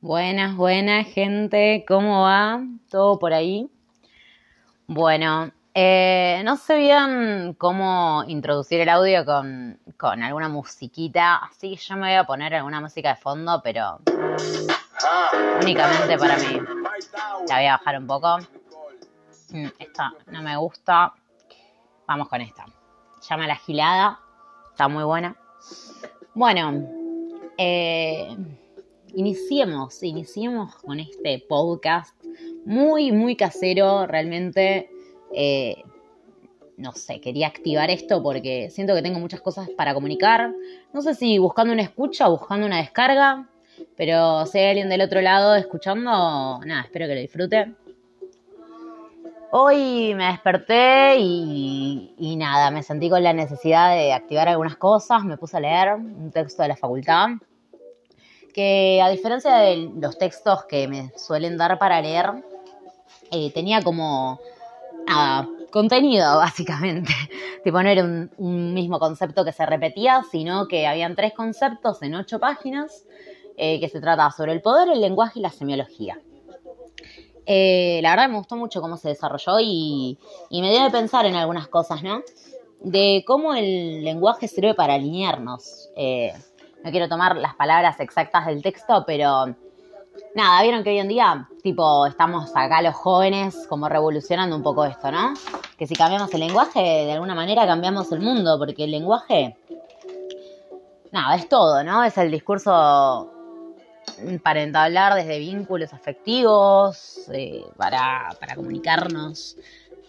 Buenas, buenas gente, ¿cómo va? ¿Todo por ahí? Bueno, eh, no sé bien cómo introducir el audio con, con, alguna musiquita, así que yo me voy a poner alguna música de fondo, pero únicamente para mí. La voy a bajar un poco. Mm, esta no me gusta. Vamos con esta. Llama la gilada. Está muy buena. Bueno, eh, iniciemos, iniciemos con este podcast muy, muy casero, realmente. Eh, no sé, quería activar esto porque siento que tengo muchas cosas para comunicar. No sé si buscando una escucha o buscando una descarga, pero si hay alguien del otro lado escuchando, nada, espero que lo disfrute. Hoy me desperté y, nada, me sentí con la necesidad de activar algunas cosas, me puse a leer un texto de la facultad que a diferencia de los textos que me suelen dar para leer, eh, tenía como contenido, básicamente. tipo, no era un, mismo concepto que se repetía, sino que habían tres conceptos en ocho páginas eh, que se trataba sobre el poder, el lenguaje y la semiología. Eh, la verdad me gustó mucho cómo se desarrolló y, me dio de pensar en algunas cosas, ¿no? De cómo el lenguaje sirve para alinearnos no quiero tomar las palabras exactas del texto, pero nada, vieron que hoy en día, tipo, estamos acá los jóvenes como revolucionando un poco esto, ¿no? Que si cambiamos el lenguaje, de alguna manera cambiamos el mundo, porque el lenguaje, nada, es todo, ¿no? Es el discurso para entablar desde vínculos afectivos, eh, para, para comunicarnos.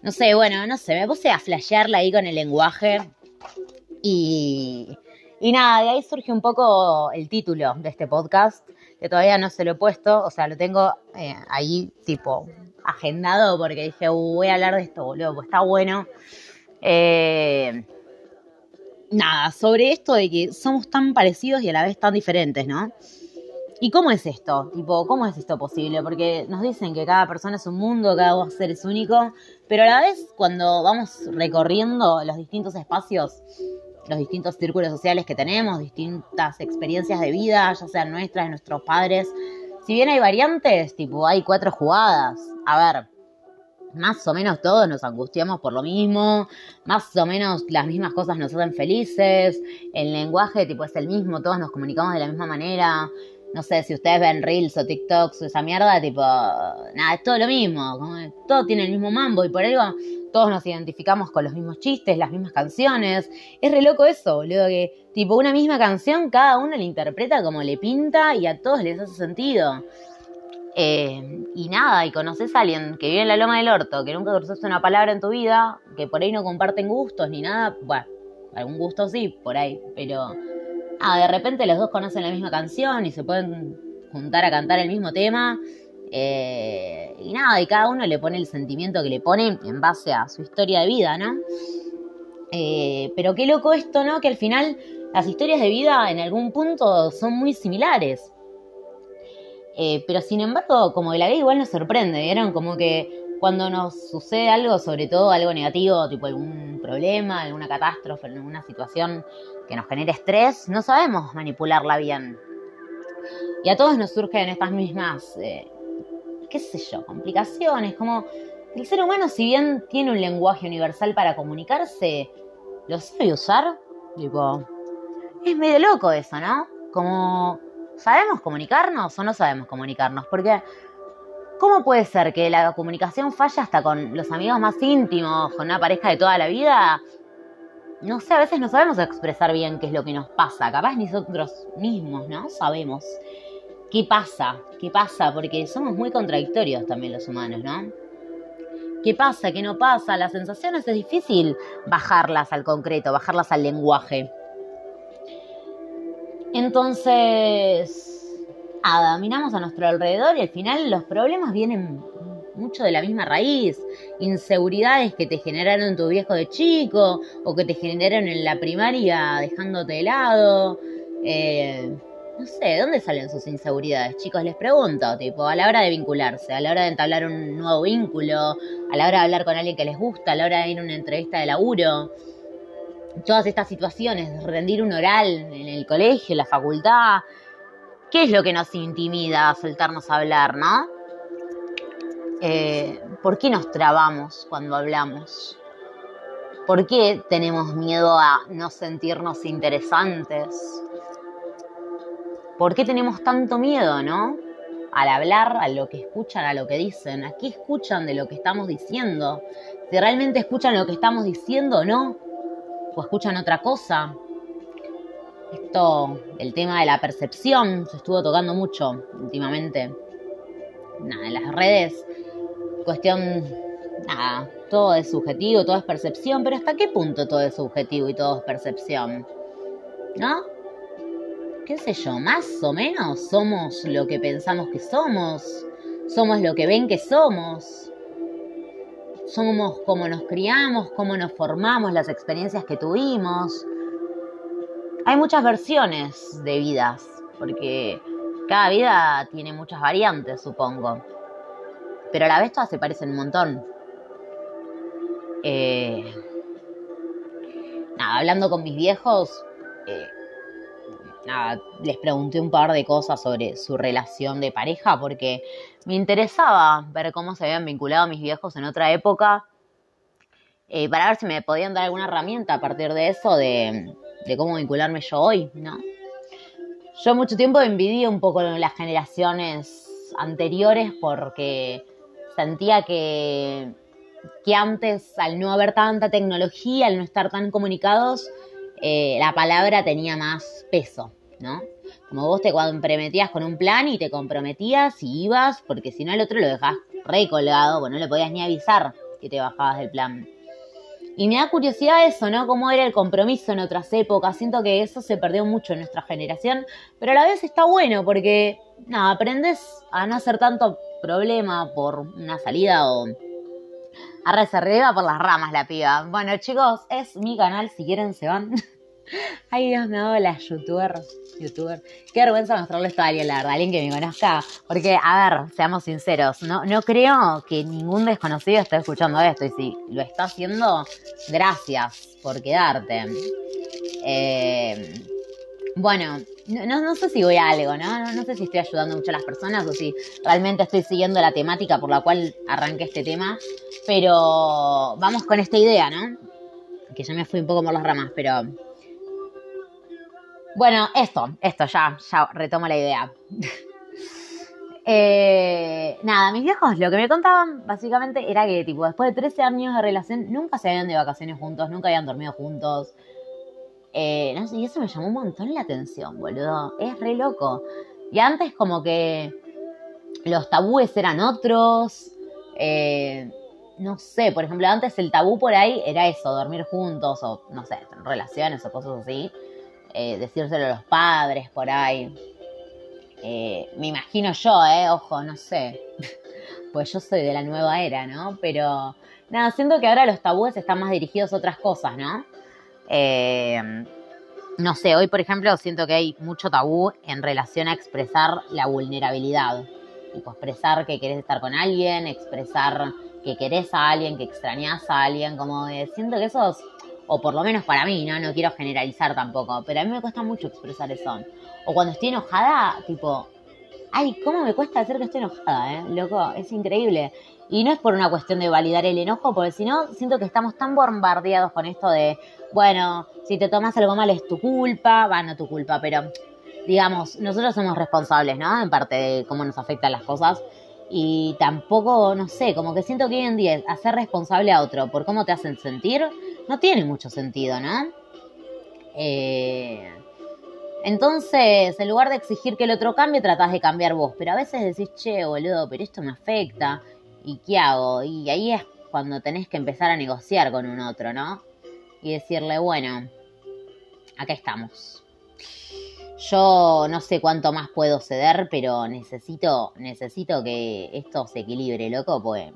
No sé, bueno, no sé, me puse a flashearla ahí con el lenguaje y y nada, de ahí surge un poco el título de este podcast, que todavía no se lo he puesto, o sea, lo tengo eh, ahí tipo agendado porque dije, uh, voy a hablar de esto, boludo, pues está bueno. Eh, nada, sobre esto de que somos tan parecidos y a la vez tan diferentes, ¿no? ¿Y cómo es esto? Tipo, ¿cómo es esto posible? Porque nos dicen que cada persona es un mundo, cada ser es único, pero a la vez cuando vamos recorriendo los distintos espacios los distintos círculos sociales que tenemos, distintas experiencias de vida, ya sean nuestras, de nuestros padres. Si bien hay variantes, tipo hay cuatro jugadas, a ver, más o menos todos nos angustiamos por lo mismo, más o menos las mismas cosas nos hacen felices, el lenguaje tipo es el mismo, todos nos comunicamos de la misma manera, no sé, si ustedes ven Reels o TikToks o esa mierda, tipo, nada, es todo lo mismo, todo tiene el mismo mambo y por algo todos nos identificamos con los mismos chistes, las mismas canciones. Es re loco eso, boludo, que tipo una misma canción cada uno la interpreta como le pinta y a todos les hace sentido. Eh, y nada, y conoces a alguien que vive en la loma del orto, que nunca cruzaste una palabra en tu vida, que por ahí no comparten gustos ni nada, bueno, algún gusto sí, por ahí, pero ah, de repente los dos conocen la misma canción y se pueden juntar a cantar el mismo tema eh, y nada, y cada uno le pone el sentimiento que le pone en base a su historia de vida, ¿no? Eh, pero qué loco esto, ¿no? Que al final las historias de vida en algún punto son muy similares. Eh, pero sin embargo, como que la vida igual nos sorprende, ¿vieron? Como que cuando nos sucede algo, sobre todo algo negativo, tipo algún problema, alguna catástrofe, alguna situación que nos genere estrés, no sabemos manipularla bien. Y a todos nos surgen estas mismas qué sé yo, complicaciones, como el ser humano si bien tiene un lenguaje universal para comunicarse, ¿lo sabe usar? Tipo, es medio loco eso, ¿no? Como, ¿sabemos comunicarnos o no sabemos comunicarnos? Porque, ¿cómo puede ser que la comunicación falla hasta con los amigos más íntimos, con una pareja de toda la vida? No sé, a veces no sabemos expresar bien qué es lo que nos pasa, capaz nosotros mismos, ¿no? Sabemos. ¿Qué pasa? ¿Qué pasa? Porque somos muy contradictorios también los humanos, ¿no? ¿Qué pasa? ¿Qué no pasa? Las sensaciones es difícil bajarlas al concreto, bajarlas al lenguaje. Entonces, nada, miramos a nuestro alrededor y al final los problemas vienen mucho de la misma raíz. Inseguridades que te generaron tu viejo de chico o que te generaron en la primaria dejándote de lado. Eh, no sé, ¿de dónde salen sus inseguridades? Chicos, les pregunto, tipo, a la hora de vincularse, a la hora de entablar un nuevo vínculo, a la hora de hablar con alguien que les gusta, a la hora de ir a una entrevista de laburo, todas estas situaciones, rendir un oral en el colegio, en la facultad, ¿qué es lo que nos intimida a soltarnos a hablar, no? Eh, ¿Por qué nos trabamos cuando hablamos? ¿Por qué tenemos miedo a no sentirnos interesantes? ¿Por qué tenemos tanto miedo, no? Al hablar, a lo que escuchan, a lo que dicen. ¿A qué escuchan de lo que estamos diciendo? Si realmente escuchan lo que estamos diciendo o no. O escuchan otra cosa. Esto, el tema de la percepción, se estuvo tocando mucho últimamente. Nada, en las redes. Cuestión, nada, todo es subjetivo, todo es percepción, pero ¿hasta qué punto todo es subjetivo y todo es percepción? ¿No? ¿Qué sé yo? Más o menos somos lo que pensamos que somos, somos lo que ven que somos, somos como nos criamos, cómo nos formamos, las experiencias que tuvimos. Hay muchas versiones de vidas, porque cada vida tiene muchas variantes, supongo. Pero a la vez todas se parecen un montón. Eh, nada, hablando con mis viejos, eh, les pregunté un par de cosas sobre su relación de pareja porque me interesaba ver cómo se habían vinculado mis viejos en otra época eh, para ver si me podían dar alguna herramienta a partir de eso de, de cómo vincularme yo hoy, ¿no? Yo mucho tiempo envidié un poco las generaciones anteriores porque sentía que que antes, al no haber tanta tecnología, al no estar tan comunicados, eh, la palabra tenía más peso, ¿no? Como vos te comprometías con un plan y te comprometías y ibas, porque si no el otro lo dejás recolgado, bueno, no le podías ni avisar que te bajabas del plan. Y me da curiosidad eso, ¿no? Cómo era el compromiso en otras épocas. Siento que eso se perdió mucho en nuestra generación, pero a la vez está bueno porque, nada, aprendes a no hacer tanto problema por una salida o Arre, se por las ramas la piba. Bueno, chicos, es mi canal. Si quieren, se van. Ay, Dios me dado la youtuber. Qué vergüenza mostrarle esto a alguien, la verdad, alguien que me conozca. Porque, a ver, seamos sinceros, no, no creo que ningún desconocido esté escuchando esto. Y si lo está haciendo, gracias por quedarte. Eh, bueno, no, no, sé si voy a algo, ¿no? ¿no? sé si estoy ayudando mucho a las personas o si realmente estoy siguiendo la temática por la cual arranqué este tema. Pero vamos con esta idea, ¿no? Que ya me fui un poco por las ramas, pero. Bueno, esto, esto, ya, ya retomo la idea. eh, nada, mis viejos lo que me contaban básicamente era que, tipo, después de 13 años de relación, nunca se habían de vacaciones juntos, nunca habían dormido juntos. Eh, no sé, y eso me llamó un montón la atención, boludo. Es re loco. Y antes como que los tabúes eran otros. Eh, no sé, por ejemplo, antes el tabú por ahí era eso, dormir juntos o, no sé, relaciones o cosas así. Eh, decírselo a los padres por ahí. me imagino yo, eh, ojo, no sé. pues yo soy de la nueva era, ¿no? Pero nada, siento que ahora los tabúes están más dirigidos a otras cosas, ¿no? Eh, no sé, hoy por ejemplo siento que hay mucho tabú en relación a expresar la vulnerabilidad. Tipo, expresar que querés estar con alguien, expresar que querés a alguien, que extrañás a alguien, como de, siento que eso o por lo menos para mí, ¿no? No quiero generalizar tampoco, pero a mí me cuesta mucho expresar eso. O cuando estoy enojada, tipo, ay, ¿cómo me cuesta hacer que estoy enojada, eh? Loco, es increíble. Y no es por una cuestión de validar el enojo, porque si no, siento que estamos tan bombardeados con esto de, bueno, si te tomas algo mal es tu culpa, va, no tu culpa, pero digamos, nosotros somos responsables, ¿no? En parte de cómo nos afectan las cosas. Y tampoco, no sé, como que siento que hoy en día hacer responsable a otro por cómo te hacen sentir no tiene mucho sentido, ¿no? Eh, entonces, en lugar de exigir que el otro cambie, tratás de cambiar vos. Pero a veces decís, che, boludo, pero esto me afecta. ¿Y qué hago? Y ahí es cuando tenés que empezar a negociar con un otro, ¿no? y decirle, bueno, acá estamos. Yo no sé cuánto más puedo ceder, pero necesito, necesito que esto se equilibre, loco, pues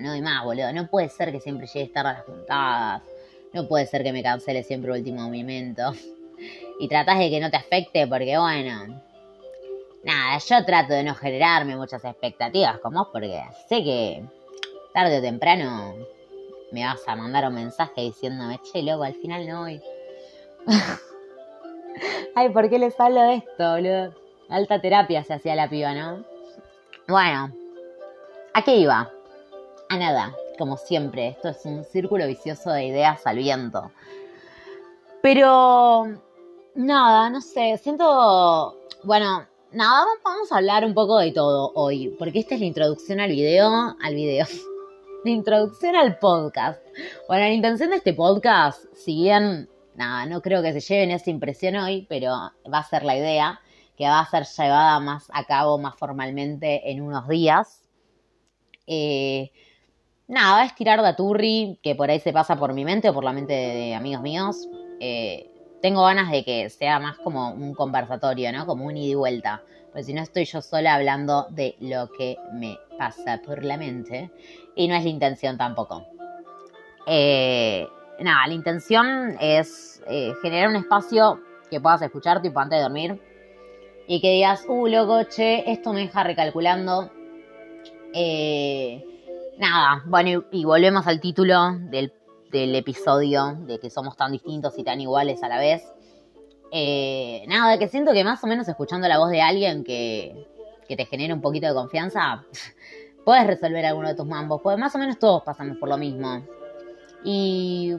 no hay más, boludo. No puede ser que siempre llegue tarde a las juntadas. No puede ser que me cancele siempre el último momento. y tratás de que no te afecte porque, bueno, nada, yo trato de no generarme muchas expectativas como vos porque sé que tarde o temprano me vas a mandar un mensaje diciéndome, che, loco, al final no voy. Ay, ¿por qué les hablo de esto, boludo? Alta terapia se hacía la piba, ¿no? Bueno, ¿a qué iba? Nada, como siempre. Esto es un círculo vicioso de ideas al viento. Pero, nada, no sé, siento, bueno, nada, vamos a hablar un poco de todo hoy, porque esta es la introducción al video, al video, la introducción al podcast. Bueno, la intención de este podcast, si bien, nada, no creo que se lleven esa impresión hoy, pero va a ser la idea, que va a ser llevada más a cabo más formalmente en unos días. Eh, nada, es tirar de turri que por ahí se pasa por mi mente o por la mente de amigos míos. Eh, tengo ganas de que sea más como un conversatorio, ¿no? Como un ida y vuelta. Pues si no estoy yo sola hablando de lo que me pasa por la mente. Y no es la intención tampoco. Eh, nada, la intención es eh, generar un espacio que puedas escuchar tipo antes de dormir. Y que digas, uh, loco, che, esto me deja recalculando. Eh, nada, bueno, y, volvemos al título del, episodio, de que somos tan distintos y tan iguales a la vez. Eh, nada, que siento que más o menos escuchando la voz de alguien que, que te genere un poquito de confianza, puedes resolver alguno de tus mambos, pues más o menos todos pasamos por lo mismo. Y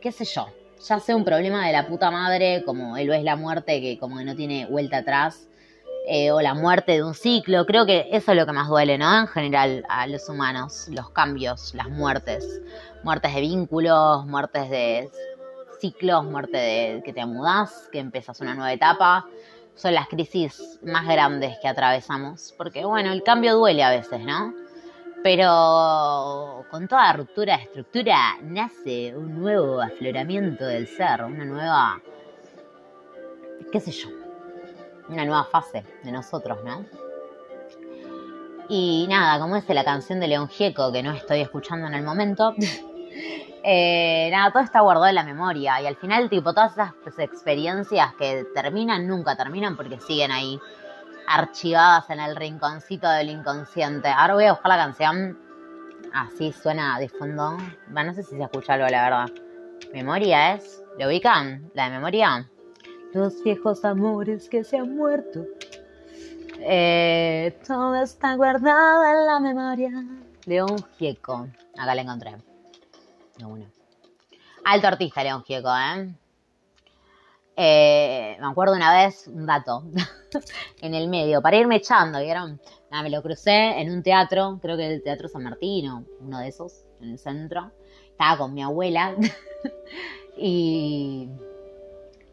qué sé yo, ya sea un problema de la puta madre, como él es la muerte, que como que no tiene vuelta atrás, eh, o la muerte de un ciclo. Creo que eso es lo que más duele, ¿no? En general a los humanos, los cambios, las muertes. Muertes de vínculos, muertes de ciclos, muerte de que te mudás, que empezás una nueva etapa. Son las crisis más grandes que atravesamos. Porque, bueno, el cambio duele a veces, ¿no? Pero con toda ruptura de estructura nace un nuevo afloramiento del ser, una nueva, qué sé yo, una nueva fase de nosotros, ¿no? Y nada, como dice la canción de León Gieco, que no estoy escuchando en el momento, eh, nada, todo está guardado en la memoria. Y al final, tipo, todas esas experiencias que terminan, nunca terminan porque siguen ahí archivadas en el rinconcito del inconsciente. Ahora voy a buscar la canción. Así suena de fondo. no sé si se escucha algo, la verdad. Memoria es. ¿Lo ubican? ¿La de memoria? Los viejos amores que se han muerto. Eh, todo está guardado en la memoria. León Gieco. Acá la encontré. bueno. Alto artista, León Gieco, ¿eh? ¿eh? Me acuerdo una vez, un dato, en el medio, para irme echando, ¿vieron? Nada, me lo crucé en un teatro, creo que el Teatro San Martín uno de esos, en el centro. Estaba con mi abuela y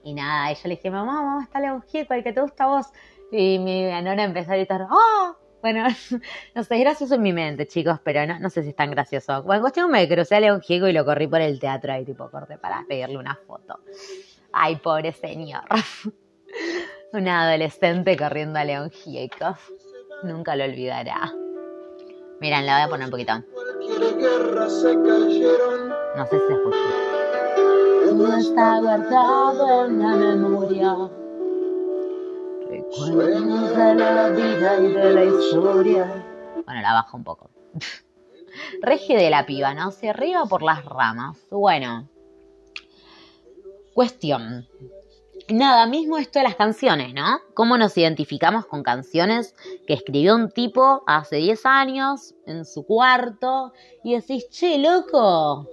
y nada, y yo le dije, mamá, mamá, está León Gieco, el que te gusta a vos. Y mi nona empezó a gritar, ¡oh! Bueno, no sé, es gracioso en mi mente, chicos, pero no, no sé si es tan gracioso. Bueno, cuestión me crucé a León Gieco y lo corrí por el teatro ahí, tipo, corte para pedirle una foto. Ay, pobre señor. Un adolescente corriendo a León Gieco. Nunca lo olvidará. Miren, la voy a poner un poquito. No sé si se escucha está guardado en la memoria. Recuerdos de la vida y de la historia. Bueno, la bajo un poco. Rege de la piba, ¿no? Se arriba por las ramas. Bueno. Cuestión. Nada, mismo esto de las canciones, ¿no? ¿Cómo nos identificamos con canciones que escribió un tipo hace 10 años en su cuarto y decís, che, loco,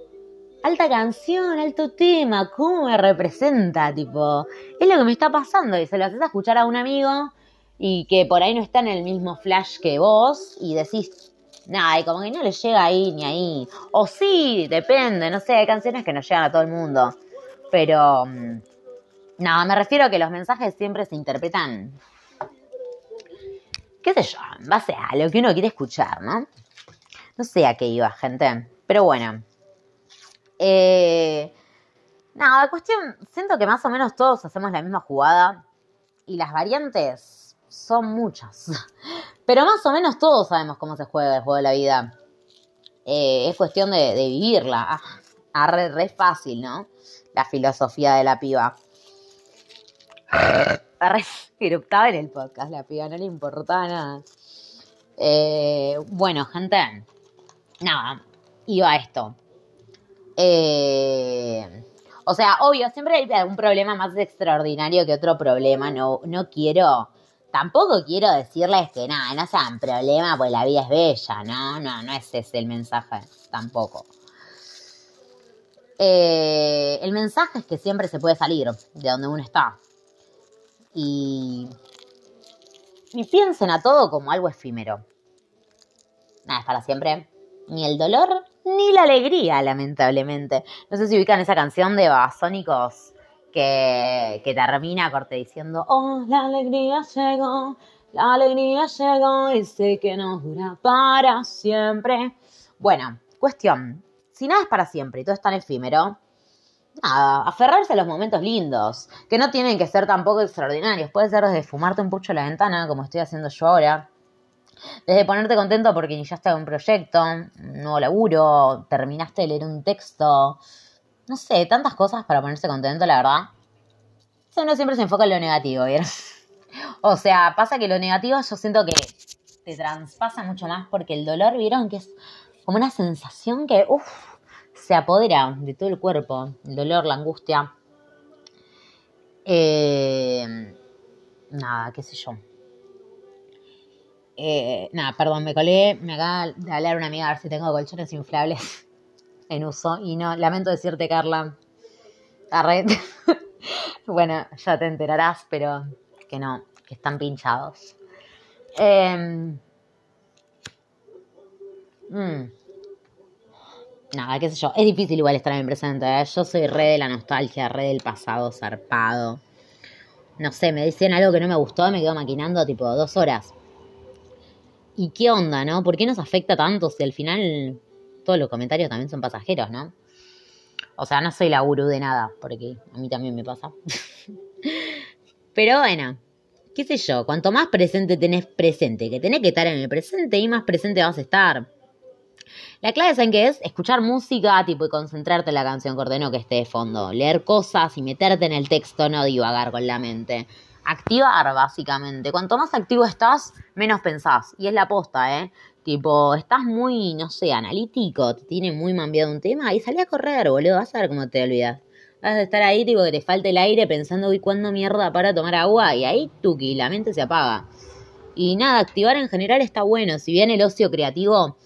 alta canción, alto tema, cómo me representa, tipo, es lo que me está pasando y se lo haces escuchar a un amigo y que por ahí no está en el mismo flash que vos y decís, nada, y como que no le llega ahí ni ahí. O sí, depende, no sé, hay canciones que no llegan a todo el mundo, pero mm, nada, me refiero a que los mensajes siempre se interpretan, qué sé yo, en base a lo que uno quiere escuchar, ¿no? No sé a qué iba, gente, pero bueno. Eh, nada, cuestión, siento que más o menos todos hacemos la misma jugada y las variantes son muchas. Pero más o menos todos sabemos cómo se juega el juego de la vida. Eh, es cuestión de, vivirla. Ah, re, fácil, ¿no? La filosofía de la piba. eruptaba en el podcast, la piba, no le importaba nada. Eh, bueno, gente, nada, iba a esto. Eh, o sea, obvio, siempre hay algún problema más extraordinario que otro problema. No, no quiero, tampoco quiero decirles que nada, no sean problema, pues la vida es bella, ¿no? No, no ese es el mensaje, tampoco. Eh, el mensaje es que siempre se puede salir de donde uno está. Y, y piensen a todo como algo efímero. Nada es para siempre. Ni el dolor ni la alegría, lamentablemente. No sé si ubican esa canción de Babasónicos que, que termina corte diciendo, oh, la alegría llegó, la alegría llegó y sé que no dura para siempre. Bueno, cuestión, si nada es para siempre y todo es tan efímero, nada, aferrarse a los momentos lindos, que no tienen que ser tampoco extraordinarios. Puede ser desde fumarte un pucho a la ventana, como estoy haciendo yo ahora, desde ponerte contento porque iniciaste un proyecto, un nuevo laburo, terminaste de leer un texto, no sé, tantas cosas para ponerse contento, la verdad. Uno siempre se enfoca en lo negativo, ¿vieron? O sea, pasa que lo negativo yo siento que te traspasa mucho más porque el dolor, ¿vieron? Que es como una sensación que, uff, se apodera de todo el cuerpo. El dolor, la angustia. Eh, nada, qué sé yo. Eh, nada, perdón, me colé, me acaba de hablar una amiga a ver si tengo colchones inflables en uso. Y no, lamento decirte, Carla, red. bueno, ya te enterarás, pero que no, que están pinchados. Em, mm, nada, qué sé yo. Es difícil igual estar en el presente. ¿eh? Yo soy re de la nostalgia, re del pasado zarpado. No sé, me dicen algo que no me gustó, me quedo maquinando tipo dos horas. ¿Y qué onda, no? ¿Por qué nos afecta tanto si al final todos los comentarios también son pasajeros, no? O sea, no soy la gurú de nada, porque a mí también me pasa. Pero bueno, qué sé yo, cuanto más presente tenés presente, que tenés que estar en el presente y más presente vas a estar. La clave, ¿saben qué es? Escuchar música, tipo, y concentrarte en la canción que que esté de fondo. Leer cosas y meterte en el texto, no divagar con la mente activar, básicamente. Cuanto más activo estás, menos pensás. Y es la posta, ¿eh? Tipo, estás muy, no sé, analítico, te tiene muy mambiado un tema y salí a correr, boludo, vas a ver cómo te olvidas. Vas a estar ahí, tipo, que te falte el aire pensando, uy, ¿cuándo mierda para tomar agua? Y ahí, tuki, la mente se apaga. Y nada, activar en general está bueno. Si bien el ocio creativo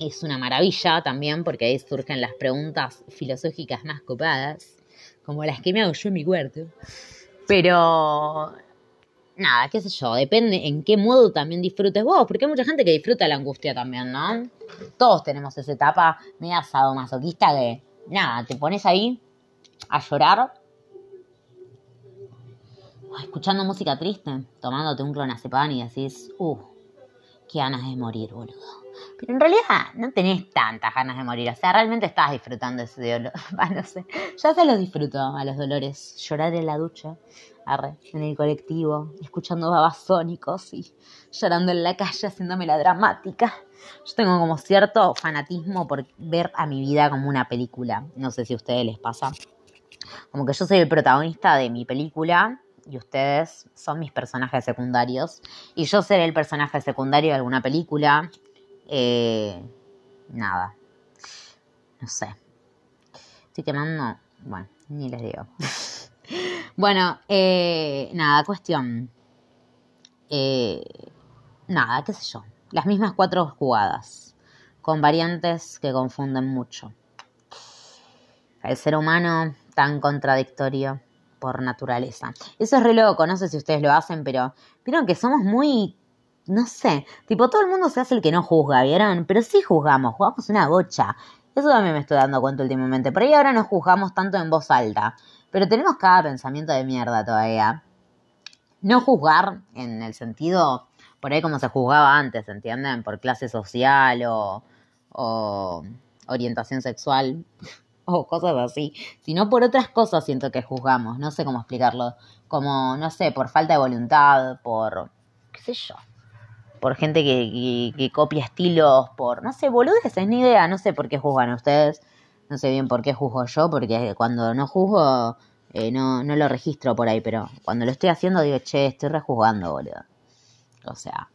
es una maravilla también, porque ahí surgen las preguntas filosóficas más copadas, como las que me hago yo en mi cuarto. Pero nada, qué sé yo, depende en qué modo también disfrutes vos, porque hay mucha gente que disfruta la angustia también, ¿no? Todos tenemos esa etapa media sadomasoquista que, nada, te pones ahí a llorar, escuchando música triste, tomándote un clonazepam y decís, uh, qué ganas de morir, boludo. Pero en realidad no tenés tantas ganas de morir. O sea, realmente estás disfrutando ese dolor. no sé. Ya se los disfruto a los dolores. Llorar en la ducha, en el colectivo, escuchando babasónicos y llorando en la calle haciéndome la dramática. Yo tengo como cierto fanatismo por ver a mi vida como una película. No sé si a ustedes les pasa. Como que yo soy el protagonista de mi película y ustedes son mis personajes secundarios. Y yo seré el personaje secundario de alguna película eh, nada. No sé. Estoy quemando. Bueno, ni les digo. bueno, eh, nada, cuestión. Eh, nada, qué sé yo. Las mismas cuatro jugadas. Con variantes que confunden mucho. El ser humano tan contradictorio por naturaleza. Eso es re loco, no sé si ustedes lo hacen, pero vieron que somos muy no sé, tipo todo el mundo se hace el que no juzga, ¿vieron? Pero sí juzgamos, jugamos una gocha. Eso también me estoy dando cuenta últimamente. Por ahí ahora no juzgamos tanto en voz alta, pero tenemos cada pensamiento de mierda todavía. No juzgar en el sentido, por ahí como se juzgaba antes, ¿entienden? Por clase social o, o orientación sexual o cosas así, sino por otras cosas siento que juzgamos, no sé cómo explicarlo, como, no sé, por falta de voluntad, por, qué sé yo, por gente que, copia estilos, por, no sé, boludeces, ni idea, no sé por qué juzgan ustedes, no sé bien por qué juzgo yo, porque cuando no juzgo eh, no, no lo registro por ahí, pero cuando lo estoy haciendo digo, che, estoy rejuzgando, boludo. O sea,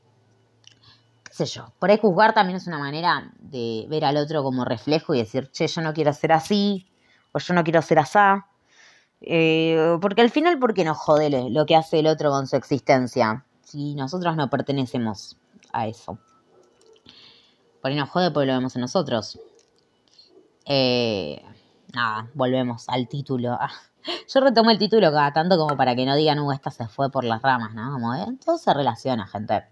qué sé yo. Por ahí juzgar también es una manera de ver al otro como reflejo y decir, che, yo no quiero ser así, o yo no quiero ser asá. Eh, porque al final, ¿por qué nos jode lo que hace el otro con su existencia? Si nosotros no pertenecemos a eso. Por ahí nos jode porque lo vemos en nosotros. Eh, nada, volvemos al título. Ah, yo retomo el título cada tanto como para que no digan, uh, esta se fue por las ramas, ¿no? Como, ¿eh? todo se relaciona, gente.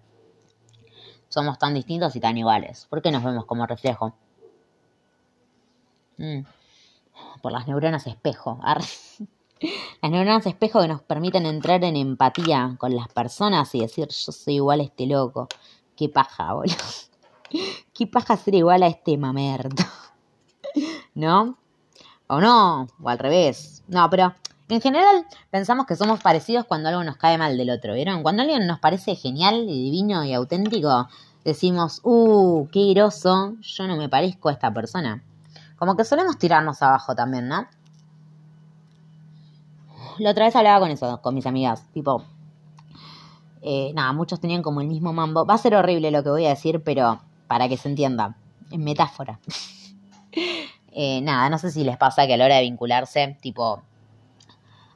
Somos tan distintos y tan iguales. ¿Por qué nos vemos como reflejo? Mm. Por las neuronas espejo. Las neuronas espejo que nos permiten entrar en empatía con las personas y decir, yo soy igual a este loco. Qué paja, boludo. Qué paja ser igual a este mamerto. ¿No? O no, o al revés. No, pero en general pensamos que somos parecidos cuando algo nos cae mal del otro, ¿vieron? Cuando alguien nos parece genial y divino y auténtico, decimos, uh, qué groso, yo no me parezco a esta persona. Como que solemos tirarnos abajo también, ¿no? La otra vez hablaba con eso, con mis amigas, tipo, eh, nada, muchos tenían como el mismo mambo. Va a ser horrible lo que voy a decir, pero para que se entienda, en metáfora. Eh, nada, no sé si les pasa que a la hora de vincularse, tipo,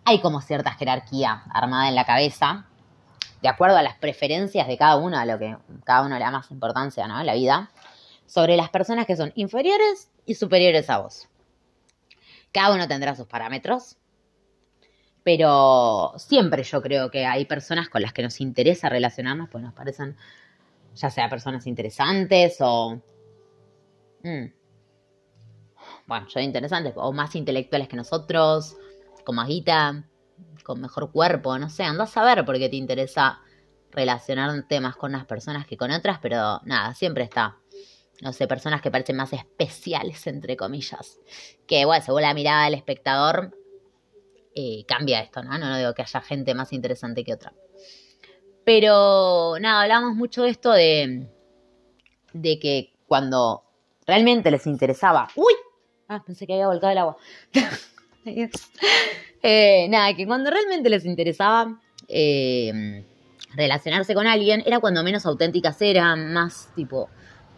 hay como cierta jerarquía armada en la cabeza, de acuerdo a las preferencias de cada uno, a lo que cada uno le da más importancia, ¿no? La vida, sobre las personas que son inferiores y superiores a vos. Cada uno tendrá sus parámetros, pero siempre yo creo que hay personas con las que nos interesa relacionarnos, pues nos parecen ya sea personas interesantes o... Mm, bueno, yo interesantes, o más intelectuales que nosotros, con más con mejor cuerpo, no sé, andás a ver por qué te interesa relacionar temas con unas personas que con otras, pero nada, siempre está. No sé, personas que parecen más especiales, entre comillas. Que, bueno, según la mirada del espectador, eh, cambia esto, ¿no? ¿no? digo que haya gente más interesante que otra. Pero, nada, hablamos mucho de esto de, de que cuando realmente les interesaba, ¡uy! Ah, pensé que había volcado el agua. Eh, nada, que cuando realmente les interesaba eh, relacionarse con alguien, era cuando menos auténticas eran, más tipo,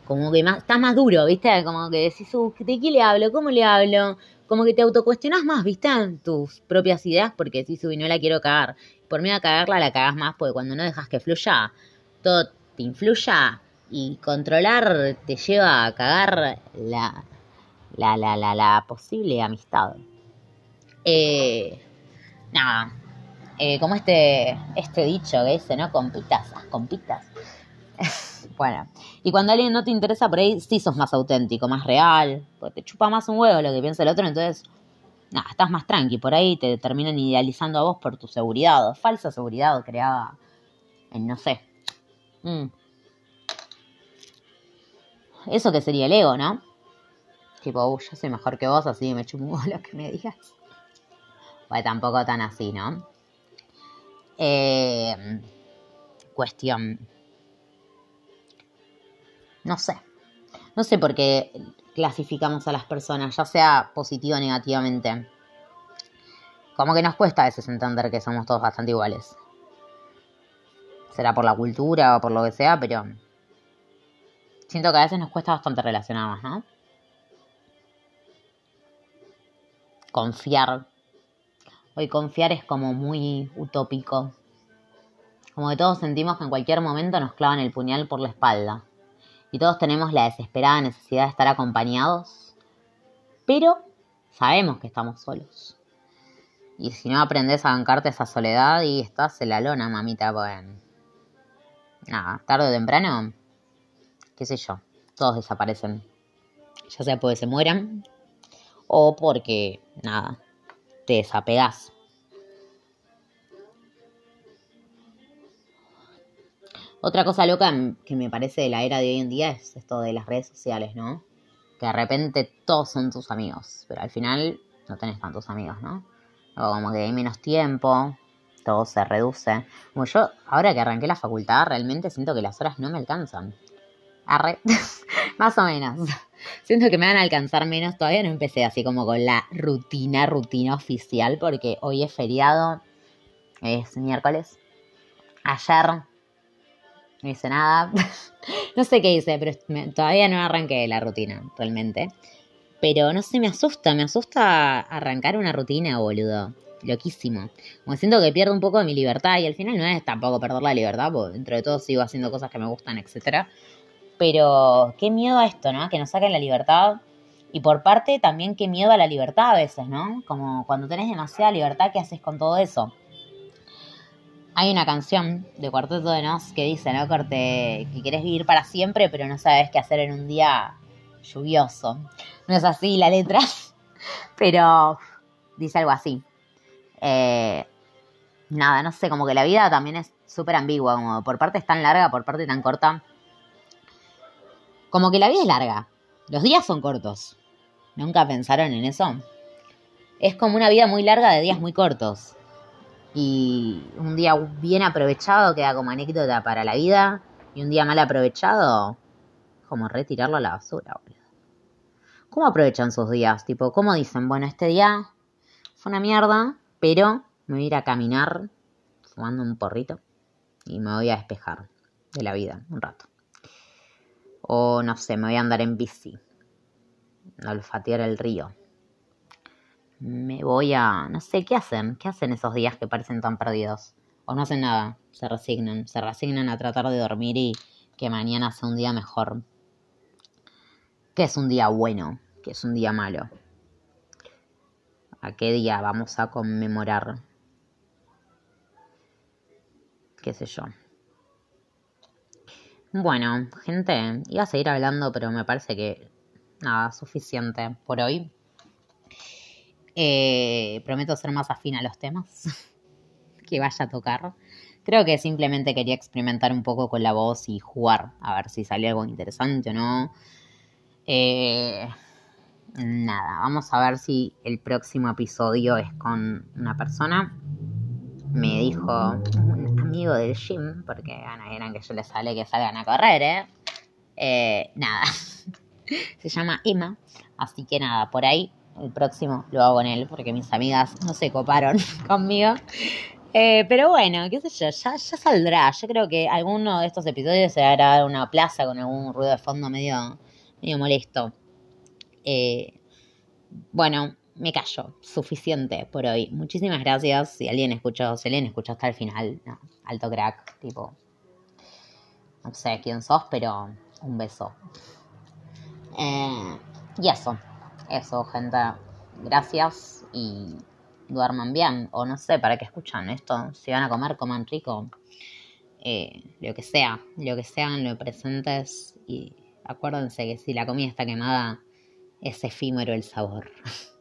como que más, estás más duro, ¿viste? Como que decís, uh, ¿de qué le hablo? ¿Cómo le hablo? Como que te autocuestionas más, ¿viste? tus propias ideas porque decís, uy, no la quiero cagar. Por miedo a cagarla, la cagas más, porque cuando no dejas que fluya, todo te influya y controlar te lleva a cagar la, la, la, la, la posible amistad. Eh, nada, eh, como este, este dicho que dice, ¿no? Compitas, compitas. bueno, y cuando alguien no te interesa por ahí, sí sos más auténtico, más real, porque te chupa más un huevo lo que piensa el otro, entonces, nada, estás más tranqui, por ahí te terminan idealizando a vos por tu seguridad, falsa seguridad creada en, no sé. Mm. Eso que sería el ego, ¿no? Tipo, uh, yo soy mejor que vos, así me chupo lo que me digas. Pues tampoco tan así, ¿no? Eh, cuestión. No sé. No sé por qué clasificamos a las personas, ya sea positivo o negativamente. Como que nos cuesta a veces entender que somos todos bastante iguales. Será por la cultura o por lo que sea, pero siento que a veces nos cuesta bastante relacionarnos, ¿no? confiar. Hoy confiar es como muy utópico. Como que todos sentimos que en cualquier momento nos clavan el puñal por la espalda. Y todos tenemos la desesperada necesidad de estar acompañados. Pero sabemos que estamos solos. Y si no aprendes a bancarte esa soledad y estás en la lona, mamita, pues... Nada, tarde o temprano, qué sé yo, todos desaparecen. Ya sea porque se mueran o porque, nada, te desapegas. Otra cosa loca que me parece de la era de hoy en día es esto de las redes sociales, ¿no? Que de repente todos son tus amigos, pero al final no tenés tantos amigos, ¿no? O como que hay menos tiempo, todo se reduce. Como yo, ahora que arranqué la facultad, realmente siento que las horas no me alcanzan. Arre. Más o menos. Siento que me van a alcanzar menos. Todavía no empecé así como con la rutina, rutina oficial, porque hoy es feriado. Es miércoles. Ayer no hice nada. no sé qué hice, pero todavía no arranqué la rutina, realmente. Pero no sé, me asusta, me asusta arrancar una rutina, boludo. Loquísimo. Como siento que pierdo un poco de mi libertad y al final no es tampoco perder la libertad, porque dentro de todo sigo haciendo cosas que me gustan, etc. Pero qué miedo a esto, ¿no? Que nos saquen la libertad. Y por parte también qué miedo a la libertad a veces, ¿no? Como cuando tenés demasiada libertad, ¿qué haces con todo eso? Hay una canción de Cuarteto de Nos que dice, ¿no? Corte, que querés vivir para siempre, pero no sabes qué hacer en un día lluvioso. No es así la letra, pero dice algo así. Eh, nada, no sé, como que la vida también es súper ambigua, como por parte es tan larga, por parte tan corta. Como que la vida es larga, los días son cortos. ¿Nunca pensaron en eso? Es como una vida muy larga de días muy cortos. Y un día bien aprovechado queda como anécdota para la vida. Y un día mal aprovechado como retirarlo a la basura, boludo. ¿Cómo aprovechan sus días? Tipo, ¿cómo dicen? Bueno, este día fue una mierda, pero me voy a ir a caminar fumando un porrito y me voy a despejar de la vida un rato. O no sé, me voy a andar en bici, a olfatear el río. Me voy a... no sé, ¿qué hacen? ¿Qué hacen esos días que parecen tan perdidos? O no hacen nada, se resignan, se resignan a tratar de dormir y que mañana sea un día mejor ¿Qué es un día bueno? ¿Qué es un día malo? ¿A qué día vamos a conmemorar? ¿Qué sé yo? Bueno, gente, iba a seguir hablando, pero me parece que nada, suficiente por hoy. Eh, prometo ser más afín a los temas que vaya a tocar. Creo que simplemente quería experimentar un poco con la voz y jugar, a ver si salió algo interesante o no. Eh, nada, vamos a ver si el próximo episodio es con una persona. Me dijo un amigo del gym, porque van a que yo les sale que salgan a correr, ¿eh? ¿eh? nada, se llama Emma, así que nada, por ahí el próximo lo hago con él, porque mis amigas no se coparon conmigo. Eh, pero bueno, qué sé yo, ya, ya saldrá. Yo creo que alguno de estos episodios se hará una plaza con algún ruido de fondo medio medio molesto. Eh, bueno, me callo. Suficiente por hoy. Muchísimas gracias. Si alguien escuchó, si alguien escuchó hasta el final, alto crack, tipo. No sé quién sos, pero un beso. Eh, y eso. Eso, gente. Gracias y duerman bien. O no sé, ¿para qué escuchan esto? Si van a comer, coman rico. Eh, lo que sea, lo que sean, lo presentes y Acuérdense que si la comida está quemada, es efímero el sabor.